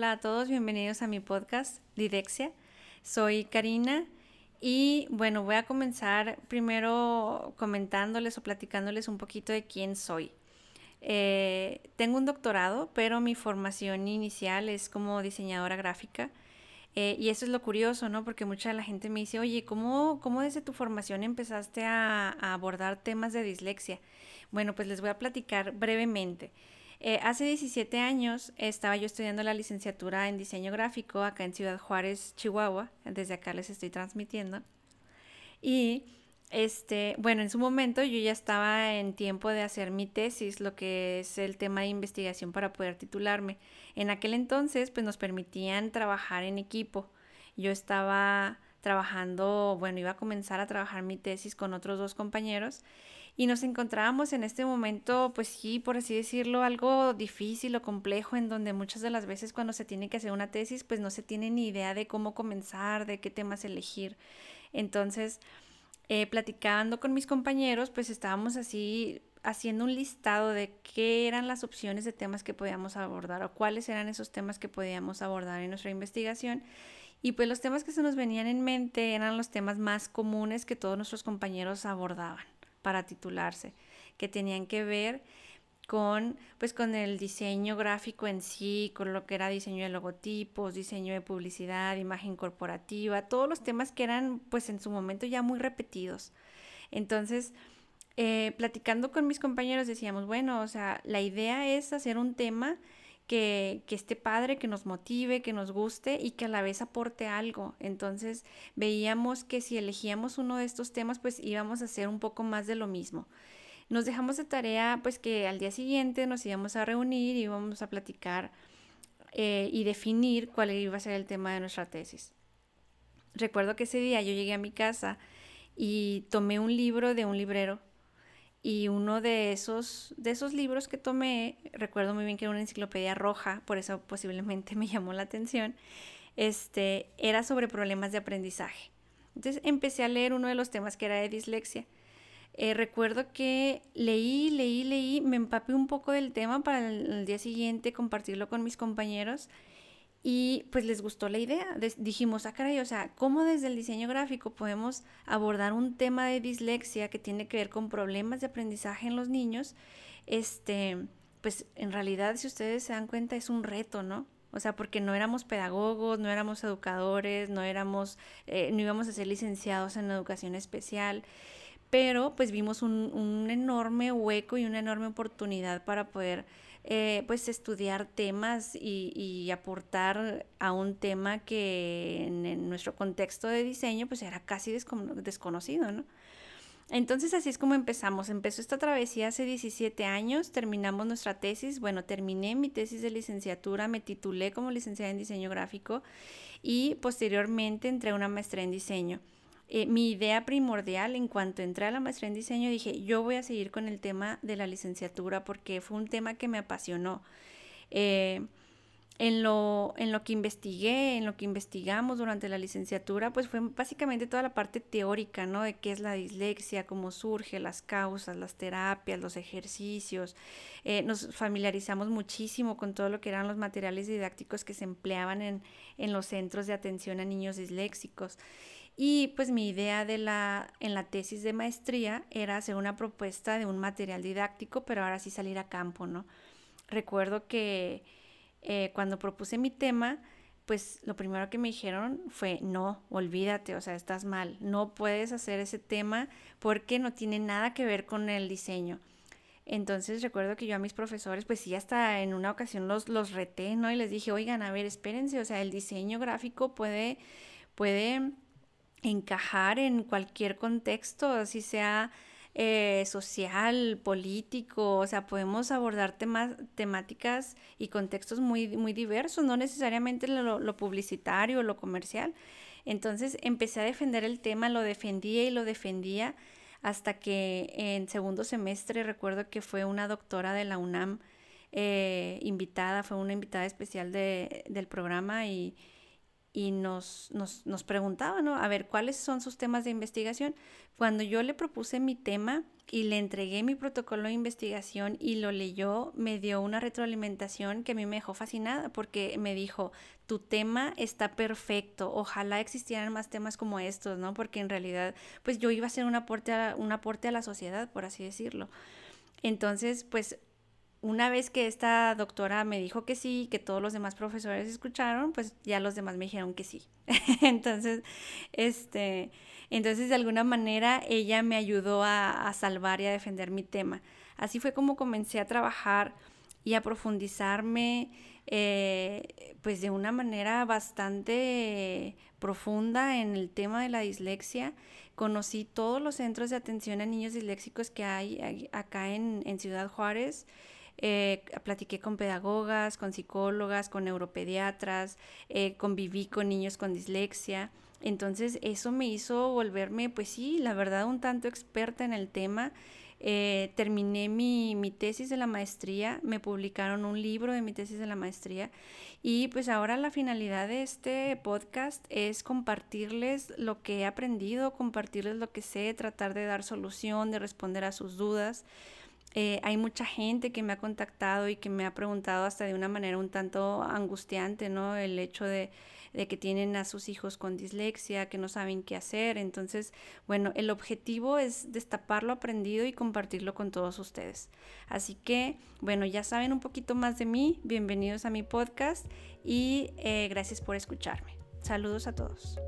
Hola a todos, bienvenidos a mi podcast Didexia. Soy Karina y bueno, voy a comenzar primero comentándoles o platicándoles un poquito de quién soy. Eh, tengo un doctorado, pero mi formación inicial es como diseñadora gráfica. Eh, y eso es lo curioso, ¿no? Porque mucha la gente me dice, oye, ¿cómo, cómo desde tu formación empezaste a, abordar temas de dislexia? Bueno, pues les voy a platicar brevemente. Eh, hace 17 años estaba yo estudiando la licenciatura en diseño gráfico acá en Ciudad Juárez, Chihuahua. Desde acá les estoy transmitiendo. Y este, bueno, en su momento yo ya estaba en tiempo de hacer mi tesis, lo que es el tema de investigación para poder titularme. En aquel entonces, pues nos permitían trabajar en equipo. Yo estaba trabajando, bueno, iba a comenzar a trabajar mi tesis con otros dos compañeros y nos encontrábamos en este momento, pues sí, por así decirlo, algo difícil o complejo en donde muchas de las veces cuando se tiene que hacer una tesis, pues no se tiene ni idea de cómo comenzar, de qué temas elegir. Entonces, eh, platicando con mis compañeros, pues estábamos así haciendo un listado de qué eran las opciones de temas que podíamos abordar o cuáles eran esos temas que podíamos abordar en nuestra investigación. Y pues los temas que se nos venían en mente eran los temas más comunes que todos nuestros compañeros abordaban para titularse, que tenían que ver con, pues, con el diseño gráfico en sí, con lo que era diseño de logotipos, diseño de publicidad, imagen corporativa, todos los temas que eran pues en su momento ya muy repetidos. Entonces, eh, platicando con mis compañeros decíamos, bueno, o sea, la idea es hacer un tema que, que, esté padre, que nos motive, que nos guste y que a la vez aporte algo. Entonces veíamos que si elegíamos uno de estos temas, pues íbamos a hacer un poco más de lo mismo nos dejamos de tarea pues que al día siguiente nos íbamos a reunir y íbamos a platicar eh, y definir cuál iba a ser el tema de nuestra tesis. Recuerdo que ese día yo llegué a mi casa y tomé un libro de un librero y uno de esos, de esos libros que tomé, recuerdo muy bien que era una enciclopedia roja, por eso posiblemente me llamó la atención, este, era sobre problemas de aprendizaje. Entonces empecé a leer uno de los temas que era de dislexia eh, recuerdo que leí, leí, leí, me empapé un poco del tema para el, día siguiente compartirlo con mis compañeros y pues les gustó la idea. dijimos, ah, caray, o sea, ¿cómo desde el diseño gráfico podemos abordar un tema de dislexia que tiene que ver con problemas de aprendizaje en los niños? Este, pues en realidad, si ustedes se dan cuenta, es un reto, ¿no? O sea, porque no éramos pedagogos, no éramos educadores, no éramos, eh, no íbamos a ser licenciados en educación especial pero pues vimos un, enorme hueco y una enorme oportunidad para poder eh, pues estudiar temas y, aportar a un tema que en, nuestro contexto de diseño pues era casi desconocido, ¿no? Entonces así es como empezamos. Empezó esta travesía hace 17 años, terminamos nuestra tesis, bueno, terminé mi tesis de licenciatura, me titulé como licenciada en diseño gráfico y posteriormente entré a una maestría en diseño. Eh, mi idea primordial en cuanto entré a la maestría en diseño, dije, yo voy a seguir con el tema de la licenciatura porque fue un tema que me apasionó. Eh, en lo, en lo que investigué, en lo que investigamos durante la licenciatura, pues fue básicamente toda la parte teórica, ¿no? De qué es la dislexia, cómo surge, las causas, las terapias, los ejercicios. Eh, nos familiarizamos muchísimo con todo lo que eran los materiales didácticos que se empleaban en, en los centros de atención a niños disléxicos. Y pues mi idea de la, en la tesis de maestría era hacer una propuesta de un material didáctico, pero ahora sí salir a campo, ¿no? Recuerdo que eh, cuando propuse mi tema, pues lo primero que me dijeron fue, no, olvídate, o sea, estás mal, no puedes hacer ese tema porque no tiene nada que ver con el diseño. Entonces recuerdo que yo a mis profesores, pues sí, hasta en una ocasión los, los reté, ¿no? Y les dije, oigan, a ver, espérense, o sea, el diseño gráfico puede, puede encajar en cualquier contexto, así sea eh, social, político, o sea, podemos abordar temas, temáticas y contextos muy, muy diversos, no necesariamente lo, lo publicitario lo comercial. Entonces empecé a defender el tema, lo defendía y lo defendía hasta que en segundo semestre recuerdo que fue una doctora de la UNAM eh, invitada, fue una invitada especial de, del programa y, y nos, nos, nos preguntaba, ¿no? A ver, ¿cuáles son sus temas de investigación? Cuando yo le propuse mi tema y le entregué mi protocolo de investigación y lo leyó, me dio una retroalimentación que a mí me dejó fascinada porque me dijo, tu tema está perfecto, ojalá existieran más temas como estos, ¿no? Porque en realidad, pues yo iba a hacer un aporte a, un aporte a la sociedad, por así decirlo. Entonces, pues una vez que esta doctora me dijo que sí, que todos los demás profesores escucharon, pues ya los demás me dijeron que sí. entonces, este, entonces de alguna manera ella me ayudó a, salvar y a defender mi tema. Así fue como comencé a trabajar y a profundizarme, eh, pues de una manera bastante profunda en el tema de la dislexia. Conocí todos los centros de atención a niños disléxicos que hay acá en, en Ciudad Juárez. Eh, platiqué con pedagogas, con psicólogas, con neuropediatras, eh, conviví con niños con dislexia. Entonces eso me hizo volverme, pues sí, la verdad, un tanto experta en el tema. Eh, terminé mi, mi, tesis de la maestría, me publicaron un libro de mi tesis de la maestría y pues ahora la finalidad de este podcast es compartirles lo que he aprendido, compartirles lo que sé, tratar de dar solución, de responder a sus dudas. Eh, hay mucha gente que me ha contactado y que me ha preguntado hasta de una manera un tanto angustiante, ¿no? El hecho de, que tienen a sus hijos con dislexia, que no saben qué hacer. Entonces, bueno, el objetivo es destapar lo aprendido y compartirlo con todos ustedes. Así que, bueno, ya saben un poquito más de mí. Bienvenidos a mi podcast y eh, gracias por escucharme. Saludos a todos.